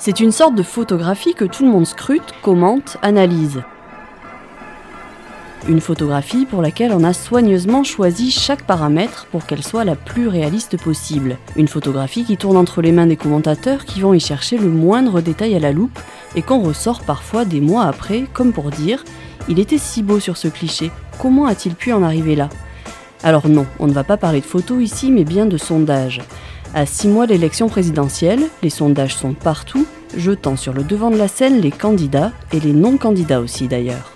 C'est une sorte de photographie que tout le monde scrute, commente, analyse. Une photographie pour laquelle on a soigneusement choisi chaque paramètre pour qu'elle soit la plus réaliste possible. Une photographie qui tourne entre les mains des commentateurs qui vont y chercher le moindre détail à la loupe et qu'on ressort parfois des mois après comme pour dire il était si beau sur ce cliché, comment a-t-il pu en arriver là? Alors non, on ne va pas parler de photos ici mais bien de sondages. À six mois de l'élection présidentielle, les sondages sont partout, jetant sur le devant de la scène les candidats et les non-candidats aussi d'ailleurs.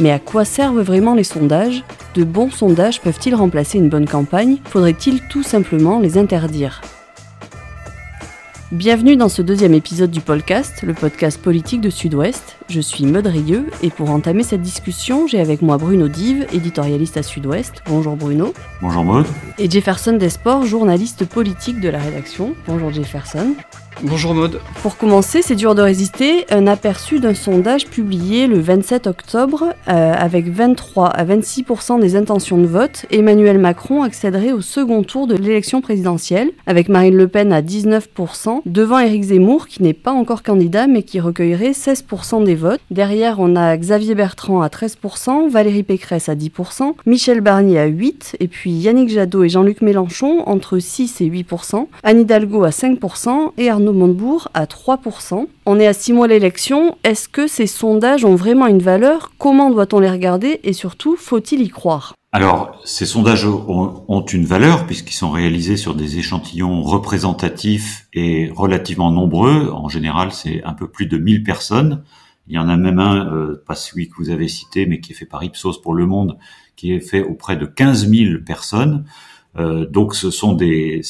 Mais à quoi servent vraiment les sondages? De bons sondages peuvent-ils remplacer une bonne campagne? Faudrait-il tout simplement les interdire? Bienvenue dans ce deuxième épisode du podcast, le podcast politique de Sud-Ouest. Je suis Maud Rieux et pour entamer cette discussion, j'ai avec moi Bruno Dive, éditorialiste à Sud-Ouest. Bonjour Bruno. Bonjour Maud. Et Jefferson Desport, journaliste politique de la rédaction. Bonjour Jefferson. Bonjour Maude. Pour commencer, c'est dur de résister, un aperçu d'un sondage publié le 27 octobre euh, avec 23 à 26% des intentions de vote. Emmanuel Macron accéderait au second tour de l'élection présidentielle avec Marine Le Pen à 19% devant Éric Zemmour qui n'est pas encore candidat mais qui recueillerait 16% des votes. Derrière, on a Xavier Bertrand à 13%, Valérie Pécresse à 10%, Michel Barnier à 8% et puis Yannick Jadot et Jean-Luc Mélenchon entre 6 et 8%, Anne Hidalgo à 5% et Arnaud Montebourg à 3%. On est à 6 mois l'élection. Est-ce que ces sondages ont vraiment une valeur? Comment doit-on les regarder? Et surtout, faut-il y croire? Alors, ces sondages ont, une valeur puisqu'ils sont réalisés sur des échantillons représentatifs et relativement nombreux. En général, c'est un peu plus de 1000 personnes. Il y en a même un, euh, pas celui que vous avez cité, mais qui est fait par Ipsos pour Le Monde, qui est fait auprès de 15 000 personnes. Euh, donc, ce sont des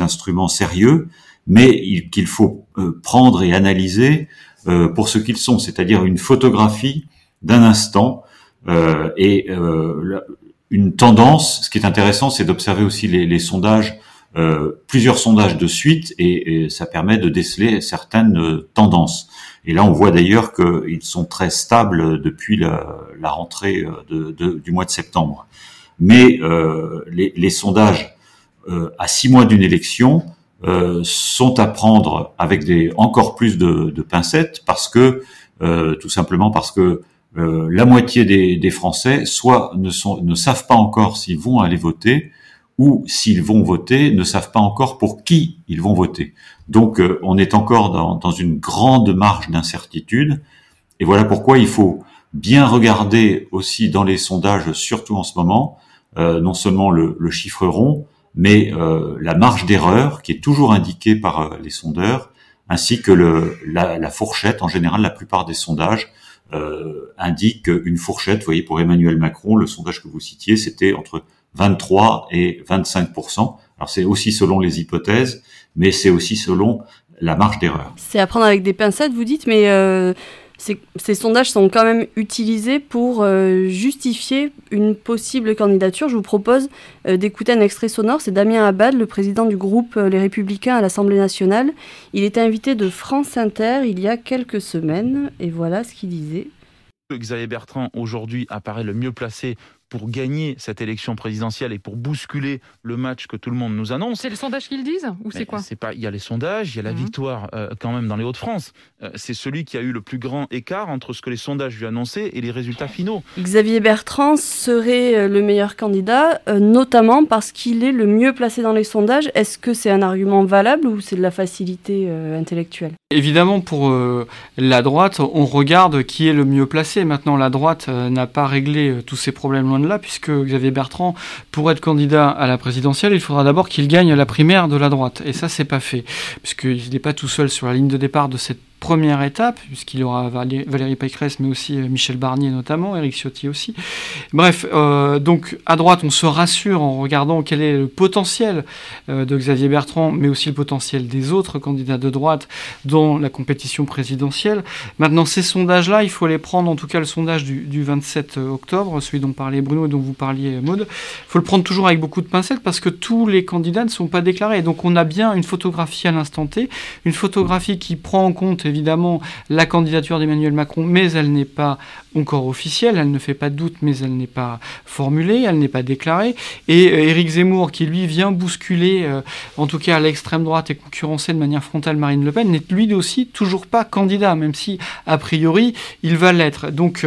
instruments sérieux mais qu'il faut euh, prendre et analyser euh, pour ce qu'ils sont, c'est-à-dire une photographie d'un instant euh, et une tendance. Ce qui est intéressant, c'est d'observer aussi les, les sondages, plusieurs sondages de suite, et, ça permet de déceler certaines tendances. Et là, on voit d'ailleurs qu'ils sont très stables depuis la, la rentrée de, de, du mois de septembre. Mais les, les, sondages à six mois d'une élection euh, sont à prendre avec des encore plus de, de pincettes parce que euh, tout simplement parce que euh, la moitié des, des, Français soit ne, sont, ne savent pas encore s'ils vont aller voter ou s'ils vont voter ne savent pas encore pour qui ils vont voter. Donc on est encore dans, dans une grande marge d'incertitude et voilà pourquoi il faut bien regarder aussi dans les sondages, surtout en ce moment, non seulement le, le chiffre rond, mais euh, la marge d'erreur qui est toujours indiquée par euh, les sondeurs, ainsi que le, la, la, fourchette. En général, la plupart des sondages euh, indiquent une fourchette. Vous voyez, pour Emmanuel Macron, le sondage que vous citiez, c'était entre 23 et 25% Alors c'est aussi selon les hypothèses, mais c'est aussi selon la marge d'erreur. C'est à prendre avec des pincettes, vous dites, mais euh, ces, sondages sont quand même utilisés pour euh, justifier une possible candidature. Je vous propose euh, d'écouter un extrait sonore. C'est Damien Abad, le président du groupe euh, Les Républicains à l'Assemblée nationale. Il était invité de France Inter il y a quelques semaines et voilà ce qu'il disait. Xavier Bertrand aujourd'hui apparaît le mieux placé pour gagner cette élection présidentielle et pour bousculer le match que tout le monde nous annonce. C'est le sondage qu'ils disent ou c'est quoi C'est pas. Il y a les sondages, il y a la mhm. victoire euh, quand même dans les Hauts-de-France. Euh, c'est celui qui a eu le plus grand écart entre ce que les sondages lui annonçaient et les résultats finaux. Xavier Bertrand serait euh, le meilleur candidat, notamment parce qu'il est le mieux placé dans les sondages. Est-ce que c'est un argument valable ou c'est de la facilité intellectuelle? Évidemment, pour la droite, on regarde qui est le mieux placé. Maintenant, la droite n'a pas réglé tous ces problèmes loin là, puisque Xavier Bertrand, pour être candidat à la présidentielle, il faudra d'abord qu'il gagne la primaire de la droite. Et ça, c'est pas fait, puisqu'il n'est pas tout seul sur la ligne de départ de cette première étape, puisqu'il y aura Valérie Pécresse, mais aussi euh, Michel Barnier notamment, Éric Ciotti aussi. Bref, euh, donc à droite, on se rassure en regardant quel est le potentiel euh, de Xavier Bertrand, mais aussi le potentiel des autres candidats de droite dans la compétition présidentielle. Maintenant, ces sondages-là, il faut les prendre, en tout cas le sondage du, du 27 octobre, celui dont parlait Bruno et dont vous parliez Maud, il faut le prendre toujours avec beaucoup de pincettes parce que tous les candidats ne sont pas déclarés. Donc on a bien une photographie à l'instant T, une photographie qui prend en compte évidemment la candidature d'Emmanuel Macron, mais elle n'est pas encore officielle, elle ne fait pas doute, mais elle n'est pas formulée, elle n'est pas déclarée. Et euh, Éric Zemmour, qui lui vient bousculer, euh, en tout cas à l'extrême droite et concurrencer de manière frontale Marine Le Pen, n'est lui aussi toujours pas candidat, même si a priori il va l'être. Donc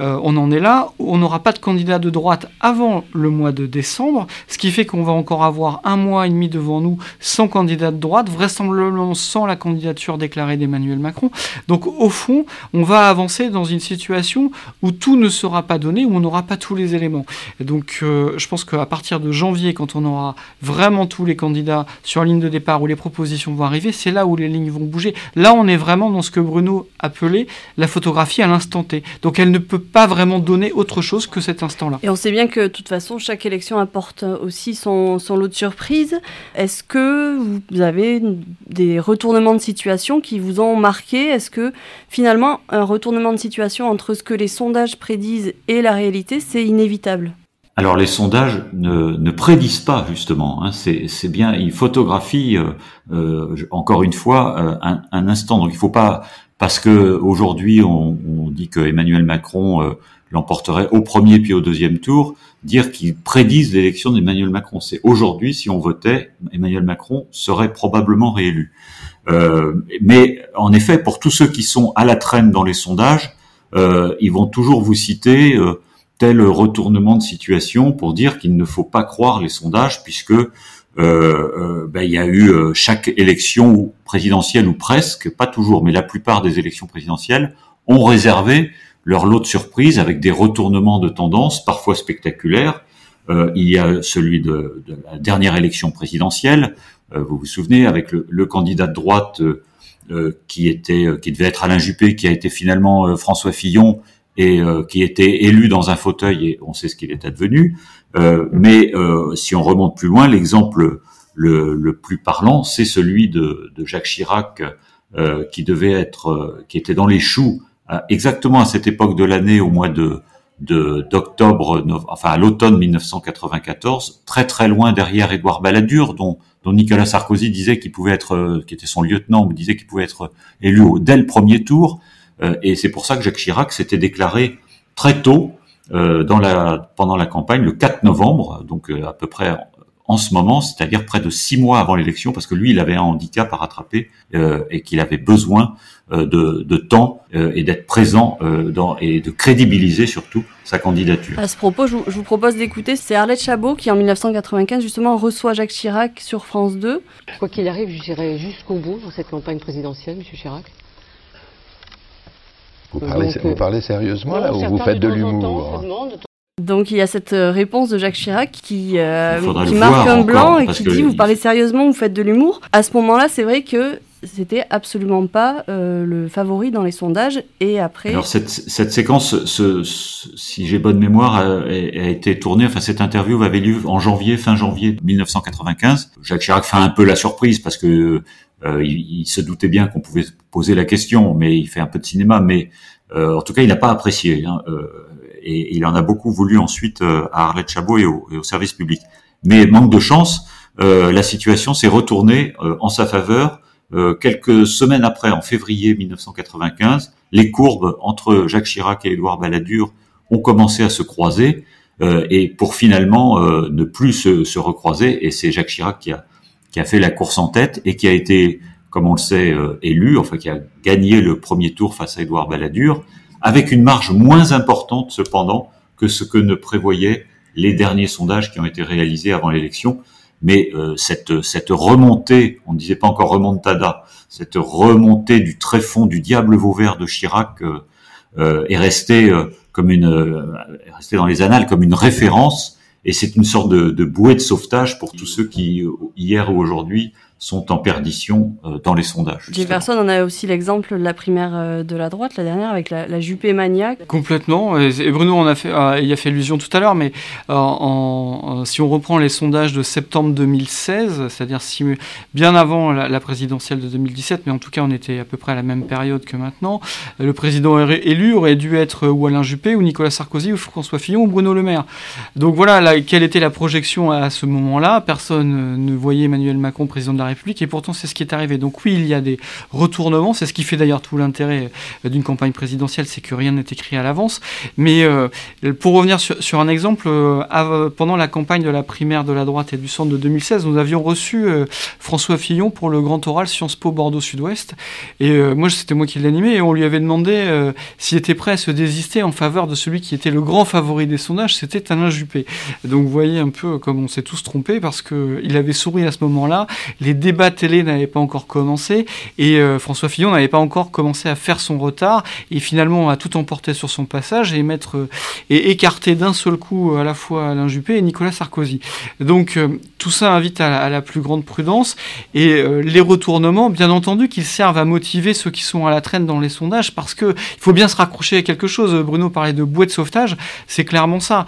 euh, on en est là. On n'aura pas de candidat de droite avant le mois de décembre, ce qui fait qu'on va encore avoir un mois et demi devant nous sans candidat de droite, vraisemblablement sans la candidature déclarée d'Emmanuel Macron. Donc au fond, on va avancer dans une situation où tout ne sera pas donné, où on n'aura pas tous les éléments. donc euh, je pense qu'à partir de janvier, quand on aura vraiment tous les candidats sur ligne de départ, où les propositions vont arriver, c'est là où les lignes vont bouger. Là, on est vraiment dans ce que Bruno appelait la photographie à l'instant T. Donc elle ne peut pas vraiment donner autre chose que cet instant-là. Et on sait bien que de toute façon, chaque élection apporte aussi son lot de surprises. Est-ce que vous avez des retournements de situation qui vous ont marqué? Est-ce que finalement, un retournement de situation entre ce que les sondages prédisent et la réalité, c'est inévitable. Alors les sondages ne, prédisent pas justement. Hein. c'est bien, ils photographient euh, euh, encore une fois euh, un, instant. Donc il faut pas parce que aujourd'hui on, dit que Emmanuel Macron l'emporterait au premier puis au deuxième tour, dire qu'ils prédisent l'élection d'Emmanuel Macron. C'est aujourd'hui, si on votait, Emmanuel Macron serait probablement réélu. mais en effet, pour tous ceux qui sont à la traîne dans les sondages, euh, ils vont toujours vous citer euh, tel retournement de situation pour dire qu'il ne faut pas croire les sondages puisque euh, ben, il y a eu chaque élection présidentielle ou presque, pas toujours, mais la plupart des élections présidentielles ont réservé leur lot de surprises avec des retournements de tendance parfois spectaculaires. il y a celui de, la dernière élection présidentielle, vous vous souvenez, avec le, le candidat de droite euh, qui était euh, qui devait être Alain Juppé, qui a été finalement euh, François Fillon et qui était élu dans un fauteuil et on sait ce qu'il est advenu. mais si on remonte plus loin, l'exemple le, le, plus parlant, c'est celui de, de, Jacques Chirac, qui devait être, qui était dans les choux exactement à cette époque de l'année, au mois de d'octobre, enfin à l'automne 1994, très très loin derrière Édouard Balladur, dont dont Nicolas Sarkozy disait qu'il pouvait être, euh, qui était son lieutenant, disait qu'il pouvait être élu dès le premier tour. Euh, et c'est pour ça que Jacques Chirac s'était déclaré très tôt euh, dans la, pendant la campagne, le 4 novembre, donc à peu près en ce moment, c'est-à-dire près de six mois avant l'élection, parce que lui, il avait un handicap à rattraper euh, et qu'il avait besoin euh, de, de, temps euh, et d'être présent dans, et de crédibiliser surtout sa candidature. À ce propos, je vous, propose d'écouter, c'est Arlette Chabot qui en 1995 justement reçoit Jacques Chirac sur France 2. Quoi qu'il arrive, j'irai jusqu'au bout dans cette campagne présidentielle, M. Chirac. Vous parlez, vous parlez sérieusement là ou vous faites de l'humour donc il y a cette euh, réponse de Jacques Chirac qui, euh, qui marque un blanc et qui dit vous parlez sérieusement, vous faites de l'humour. À ce moment-là, c'est vrai que c'était absolument pas euh, le favori dans les sondages. Et après. Alors cette, cette séquence, ce, si j'ai bonne mémoire, a, a, été tournée. Enfin, cette interview avait lieu en janvier, fin janvier 1995. Jacques Chirac fait un peu la surprise parce que euh, il, il, se doutait bien qu'on pouvait poser la question, mais il fait un peu de cinéma. Mais euh, en tout cas, il n'a pas apprécié. Hein, et il en a beaucoup voulu ensuite euh, à Arlette Chabot et au, service public. Mais manque de chance, euh, la situation s'est retournée euh, en sa faveur quelques semaines après, en février 1995. Les courbes entre Jacques Chirac et Édouard Balladur ont commencé à se croiser et pour finalement ne plus se, se recroiser. Et c'est Jacques Chirac qui a, qui a fait la course en tête et qui a été, comme on le sait, élu, enfin qui a gagné le premier tour face à Édouard Balladur avec une marge moins importante cependant que ce que ne prévoyaient les derniers sondages qui ont été réalisés avant l'élection. Mais euh, cette, cette remontée, on ne disait pas encore remontada, cette remontée du tréfonds du diable Vauvert de Chirac euh, euh est restée comme une, est restée dans les annales comme une référence. Et c'est une sorte de, bouée de sauvetage pour tous ceux qui hier ou aujourd'hui sont en perdition euh, dans les sondages. Jefferson on a aussi l'exemple de la primaire euh, de la droite, la dernière, avec la, la Juppé maniaque. Complètement. Et Bruno on a fait, il a fait allusion tout à l'heure, mais euh, en, si on reprend les sondages de septembre 2016, c'est-à-dire si, bien avant la, présidentielle de 2017, mais en tout cas on était à peu près à la même période que maintenant, le président élu aurait dû être ou Alain Juppé, ou Nicolas Sarkozy, ou François Fillon, ou Bruno Le Maire. Donc voilà, quelle était la projection à ce moment-là? Personne ne voyait Emmanuel Macron président de la Et pourtant c'est ce qui est arrivé. Donc oui, il y a des retournements, c'est ce qui fait d'ailleurs tout l'intérêt d'une campagne présidentielle, c'est que rien n'est écrit à l'avance. Mais pour revenir sur, un exemple, pendant la campagne de la primaire de la droite et du centre de 2016, nous avions reçu François Fillon pour le grand oral Sciences Po Bordeaux Sud-Ouest, et moi c'était moi qui l'animais, et on lui avait demandé s'il était prêt à se désister en faveur de celui qui était le grand favori des sondages, c'était Alain Juppé. Donc vous voyez un peu comme on s'est tous trompés parce qu'il avait souri à ce moment-là, débats télé n'avaient pas encore commencé et euh, François Fillon n'avait pas encore commencé à faire son retard et finalement a tout emporté sur son passage et mettre euh, et écarter d'un seul coup à la fois Alain Juppé et Nicolas Sarkozy. Donc euh, tout ça invite à la, plus grande prudence et les retournements, bien entendu, qu'ils servent à motiver ceux qui sont à la traîne dans les sondages parce que il faut bien se raccrocher à quelque chose. Bruno parlait de bouée de sauvetage, c'est clairement ça.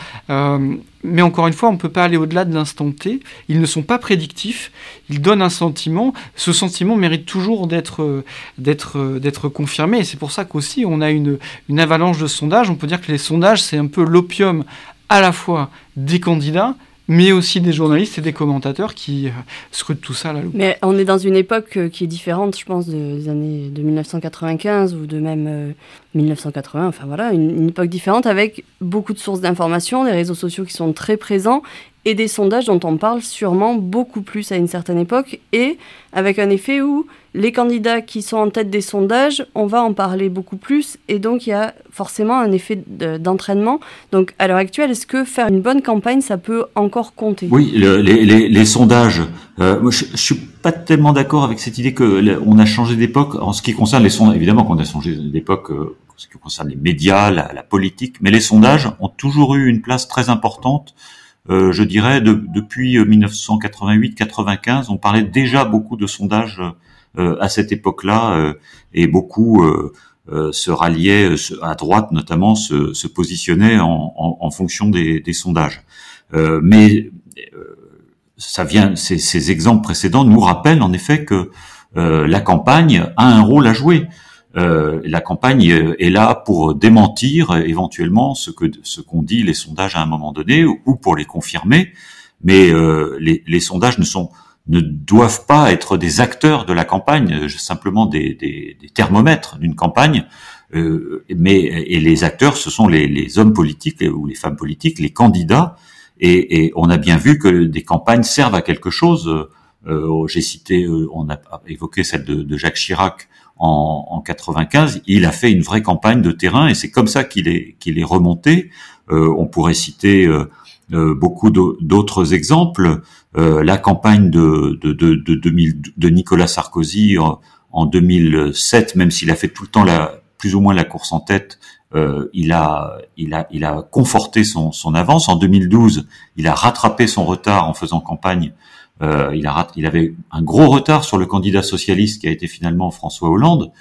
Mais encore une fois, on ne peut pas aller au-delà de l'instant T. Ils ne sont pas prédictifs. Ils donnent un sentiment. Ce sentiment mérite toujours d'être d'être d'être confirmé. Et c'est pour ça qu'aussi on a une avalanche de sondages. On peut dire que les sondages, c'est un peu l'opium à la fois des candidats, mais aussi des journalistes et des commentateurs qui euh, scrutent tout ça à la loupe. Mais on est dans une époque euh, qui est différente, je pense, des années de 1995 ou de même 1980. Euh, enfin voilà, une, une époque différente avec beaucoup de sources d'informations, des réseaux sociaux qui sont très présents et des sondages dont on parle sûrement beaucoup plus à une certaine époque et avec un effet où les candidats qui sont en tête des sondages, on va en parler beaucoup plus et donc il y a forcément un effet d'entraînement. Donc à l'heure actuelle, est-ce que faire une bonne campagne, ça peut encore compter? Oui, les, sondages, euh, je, ne suis pas tellement d'accord avec cette idée que on a changé d'époque en ce qui concerne les sondages. Évidemment qu'on a changé d'époque euh, en ce qui concerne les médias, la politique, mais les sondages ont toujours eu une place très importante euh, je dirais, depuis 1988-95, euh, on parlait déjà beaucoup de sondages euh, à cette époque-là, et beaucoup se ralliaient à droite, notamment, se, se positionnaient en, en, fonction des, des sondages. mais ça vient, ces, ces, exemples précédents nous rappellent en effet que la campagne a un rôle à jouer. Euh, la campagne est là pour démentir éventuellement ce que ce qu'ont dit les sondages à un moment donné ou pour les confirmer, mais euh, les, les, sondages ne sont ne doivent pas être des acteurs de la campagne, simplement des, des, des thermomètres d'une campagne. Euh, mais et les acteurs, ce sont les, les, hommes politiques ou les femmes politiques, les candidats. Et, et, on a bien vu que des campagnes servent à quelque chose. Euh, J'ai cité, euh, on a évoqué celle de, de Jacques Chirac en, en 95, il a fait une vraie campagne de terrain et c'est comme ça qu'il est qu'il est remonté. Euh, on pourrait citer euh, euh beaucoup d'autres exemples. Euh, la campagne de de, de, de, 2000, de Nicolas Sarkozy en, en 2007, même s'il a fait tout le temps la plus ou moins la course en tête, euh, il a, il a, il a conforté son, son avance. En 2012, il a rattrapé son retard en faisant campagne euh, il, a, il avait un gros retard sur le candidat socialiste qui a été finalement François Hollande.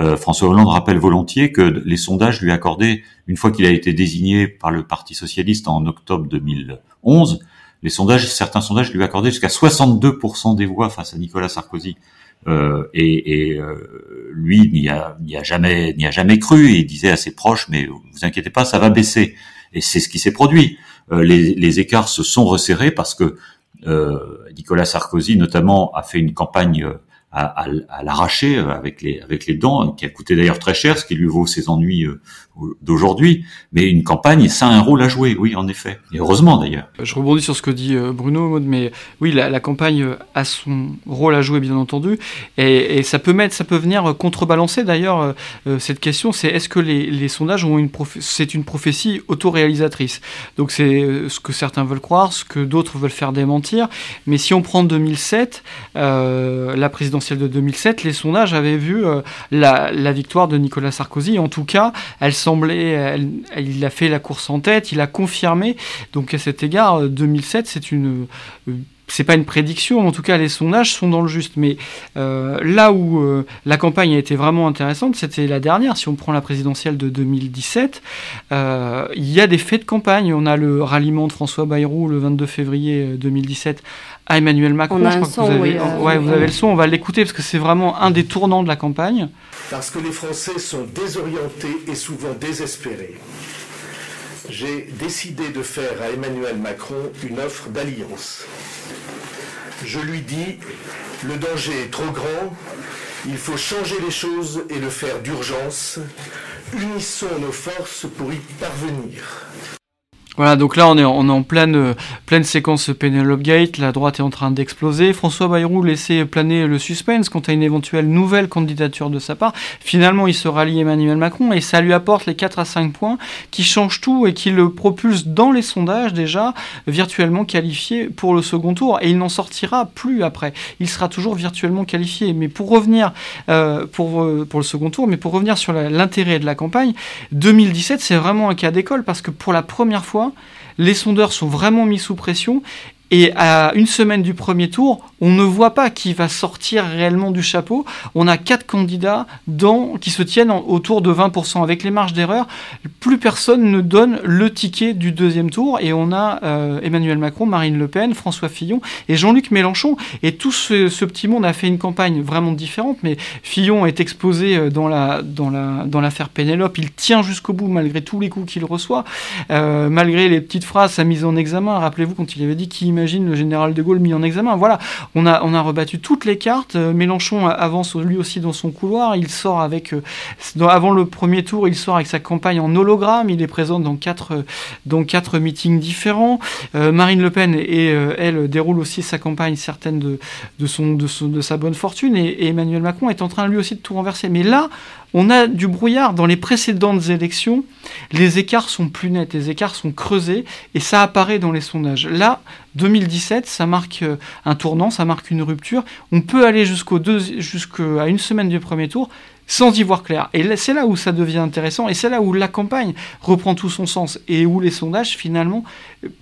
Euh, François Hollande rappelle volontiers que les sondages lui accordaient, une fois qu'il a été désigné par le Parti socialiste en octobre 2011, les sondages, certains sondages lui accordaient jusqu'à 62% des voix face à Nicolas Sarkozy. Euh, et, et euh, lui n'y a, a, jamais n'y a jamais cru. Il disait à ses proches, mais vous inquiétez pas, ça va baisser. Et c'est ce qui s'est produit. Euh, les, les, écarts se sont resserrés parce que Nicolas Sarkozy notamment a fait une campagne euh, à, à, l'arracher euh, avec les avec les dents, qui a coûté d'ailleurs très cher, ce qui lui vaut ses ennuis d'aujourd'hui. Mais une campagne, ça a un rôle à jouer, oui, en effet. Et heureusement d'ailleurs. Je rebondis sur ce que dit Bruno, mais oui, la, campagne a son rôle à jouer, bien entendu, et, ça peut mettre, ça peut venir contrebalancer d'ailleurs cette question. C'est est-ce que les, sondages ont une c'est une prophétie autoréalisatrice? Donc c'est ce que certains veulent croire, ce que d'autres veulent faire démentir. Mais si on prend 2007, euh, la présidence de 2007, les sondages avaient vu euh, la, victoire de Nicolas Sarkozy. En tout cas, elle il a fait la course en tête, il a confirmé. Donc à cet égard, 2007, euh, c'est une euh, c'est pas une prédiction, en tout cas les sondages sont dans le juste. Mais là où la campagne a été vraiment intéressante, c'était la dernière. Si on prend la présidentielle de 2017, il y a des faits de campagne. On a le ralliement de François Bayrou le 22 février 2017 à Emmanuel Macron. On a un son, vous avez, euh, ouais, vous avez le son, on va l'écouter parce que c'est vraiment un des tournants de la campagne. Parce que les Français sont désorientés et souvent désespérés. J'ai décidé de faire à Emmanuel Macron une offre d'alliance. Je lui dis, le danger est trop grand, il faut changer les choses et le faire d'urgence. Unissons nos forces pour y parvenir. Voilà, donc là on est, en pleine, euh, pleine séquence Penelope Gate, la droite est en train d'exploser. François Bayrou laissait planer le suspense quant à une éventuelle nouvelle candidature de sa part. Finalement, il se rallie Emmanuel Macron et ça lui apporte les 4 à 5 points qui changent tout et qui le propulsent dans les sondages déjà virtuellement qualifié pour le second tour. Et il n'en sortira plus après. Il sera toujours virtuellement qualifié. Mais pour revenir euh, euh, pour le second tour, mais pour revenir sur l'intérêt de la campagne, 2017 c'est vraiment un cas d'école parce que pour la première fois, les sondeurs sont vraiment mis sous pression et à une semaine du premier tour, on ne voit pas qui va sortir réellement du chapeau. On a quatre candidats qui se tiennent autour de 20%. Avec les marges d'erreur, plus personne ne donne le ticket du deuxième tour. Et on a euh, Emmanuel Macron, Marine Le Pen, François Fillon et Jean-Luc Mélenchon. Et tout ce, petit monde a fait une campagne vraiment différente. Mais Fillon est exposé euh, dans la dans la dans l'affaire Pénélope. Il tient jusqu'au bout malgré tous les coups qu'il reçoit, euh, malgré les petites phrases, sa mise en examen. Rappelez-vous quand il avait dit qu'il imagine le général de Gaulle mis en examen. Voilà, on a, rebattu toutes les cartes. Euh, Mélenchon avance lui aussi dans son couloir. Il sort avec, euh, avant le premier tour, il sort avec sa campagne en hologramme. Il est présent dans quatre, meetings différents. Euh, Marine Le Pen et elle déroule aussi sa campagne certaine de, son, de, de sa bonne fortune. Et, et Emmanuel Macron est en train lui aussi de tout renverser. Mais là, on a du brouillard. Dans les précédentes élections, les écarts sont plus nets, les écarts sont creusés, et ça apparaît dans les sondages. Là, 2017, ça marque euh, un tournant, ça marque une rupture. On peut aller jusqu'au jusqu'à une semaine du premier tour sans y voir clair. Et c'est là où ça devient intéressant, et c'est là où la campagne reprend tout son sens, et où les sondages, finalement,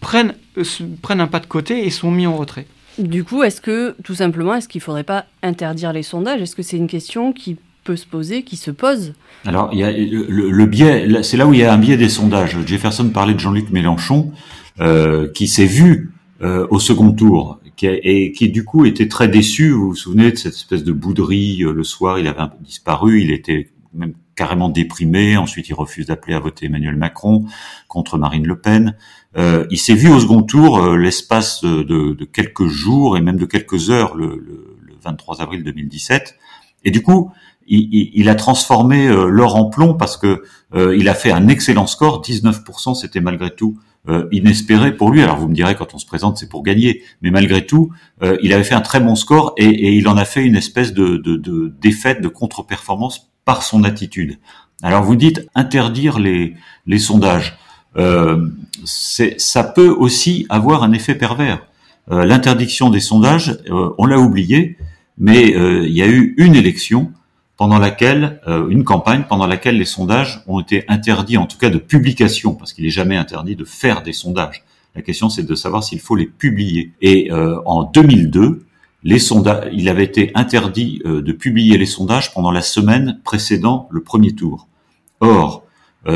prennent, euh, prennent un pas de côté et sont mis en retrait. Du coup, est-ce que, tout simplement, est-ce qu'il ne faudrait pas interdire les sondages? Est-ce que c'est une question qui peut se poser, qui se pose Alors, il y a le, biais, c'est là où il y a un biais des sondages. Jefferson parlait de Jean-Luc Mélenchon, euh, qui s'est vu euh, au second tour, qui et qui du coup était très déçu. Vous vous souvenez de cette espèce de bouderie euh, le soir, il avait disparu, il était même carrément déprimé. Ensuite, il refuse d'appeler à voter Emmanuel Macron contre Marine Le Pen. Euh, il s'est vu au second tour euh, l'espace de, de, quelques jours et même de quelques heures le, le, le 23 avril 2017. Et du coup, il, a transformé euh, l'or en plomb parce que euh, il a fait un excellent score, 19%, c'était malgré tout euh, inespéré pour lui. Alors vous me direz quand on se présente c'est pour gagner, mais malgré tout, il avait fait un très bon score et, il en a fait une espèce de, défaite, de contre-performance par son attitude. Alors vous dites interdire les, les sondages, ça peut aussi avoir un effet pervers. L'interdiction des sondages, on l'a oublié, mais il y a eu une élection pendant laquelle euh, une campagne pendant laquelle les sondages ont été interdits, en tout cas de publication, parce qu'il n'est jamais interdit de faire des sondages. La question, c'est de savoir s'il faut les publier. Et euh, en 2002, les sondages, il avait été interdit euh, de publier les sondages pendant la semaine précédant le premier tour. Or,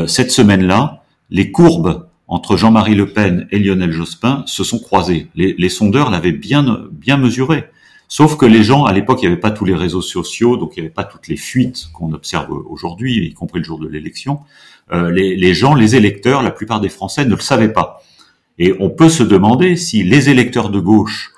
cette semaine-là, les courbes entre Jean-Marie Le Pen et Lionel Jospin se sont croisées. Les, les sondeurs l'avaient bien, bien mesuré. Sauf que les gens, à l'époque, il n'y avait pas tous les réseaux sociaux, donc il n'y avait pas toutes les fuites qu'on observe aujourd'hui, y compris le jour de l'élection. Euh, les, gens, les électeurs, la plupart des Français ne le savaient pas. Et on peut se demander si les électeurs de gauche,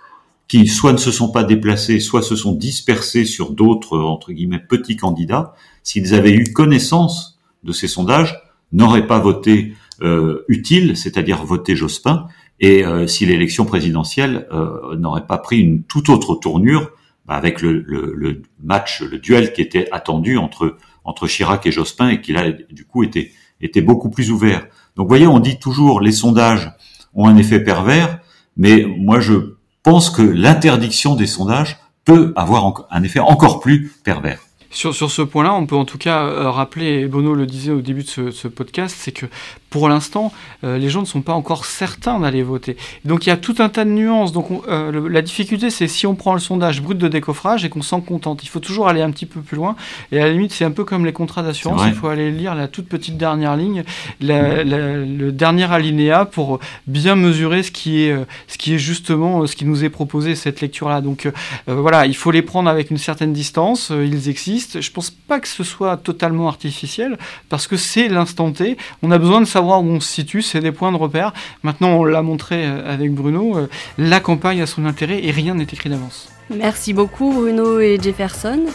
qui soit ne se sont pas déplacés, soit se sont dispersés sur d'autres, entre guillemets, petits candidats, s'ils avaient eu connaissance de ces sondages, n'auraient pas voté euh, utile, c'est-à-dire voté Jospin, et euh, si l'élection présidentielle euh, n'aurait pas pris une toute autre tournure, bah, avec le, le, match, le duel qui était attendu entre entre Chirac et Jospin et qui là du coup était était beaucoup plus ouvert. Donc voyez, on dit toujours les sondages ont un effet pervers, mais moi je pense que l'interdiction des sondages peut avoir un effet encore plus pervers. Sur, sur ce point-là, on peut en tout cas euh, rappeler, et Bono le disait au début de ce, ce podcast, c'est que pour l'instant, euh, les gens ne sont pas encore certains d'aller voter. Donc il y a tout un tas de nuances. Donc euh, la difficulté, c'est si on prend le sondage brut de décoffrage et qu'on s'en contente. Il faut toujours aller un petit peu plus loin. Et à la limite, c'est un peu comme les contrats d'assurance. Il faut aller lire la toute petite dernière ligne, la, le dernier alinéa pour bien mesurer ce qui est, ce qui est justement ce qui nous est proposé cette lecture-là. Donc voilà, il faut les prendre avec une certaine distance. Ils existent existe. Je pense pas que ce soit totalement artificiel parce que c'est l'instant T. On a besoin de savoir où on se situe, c'est des points de repère. Maintenant, on l'a montré avec Bruno, la campagne a son intérêt et rien n'est écrit d'avance. Merci beaucoup Bruno et Jefferson.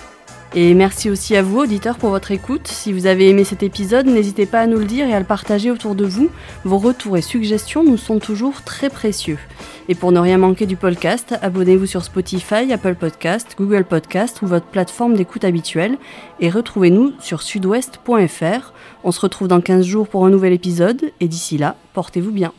Et merci aussi à vous, auditeurs, pour votre écoute. Si vous avez aimé cet épisode, n'hésitez pas à nous le dire et à le partager autour de vous. Vos retours et suggestions nous sont toujours très précieux. Et pour ne rien manquer du podcast, abonnez-vous sur Spotify, Apple Podcast, Google Podcast ou votre plateforme d'écoute habituelle. Et retrouvez-nous sur sudouest.fr. On se retrouve dans 15 jours pour un nouvel épisode. Et d'ici là, portez-vous bien.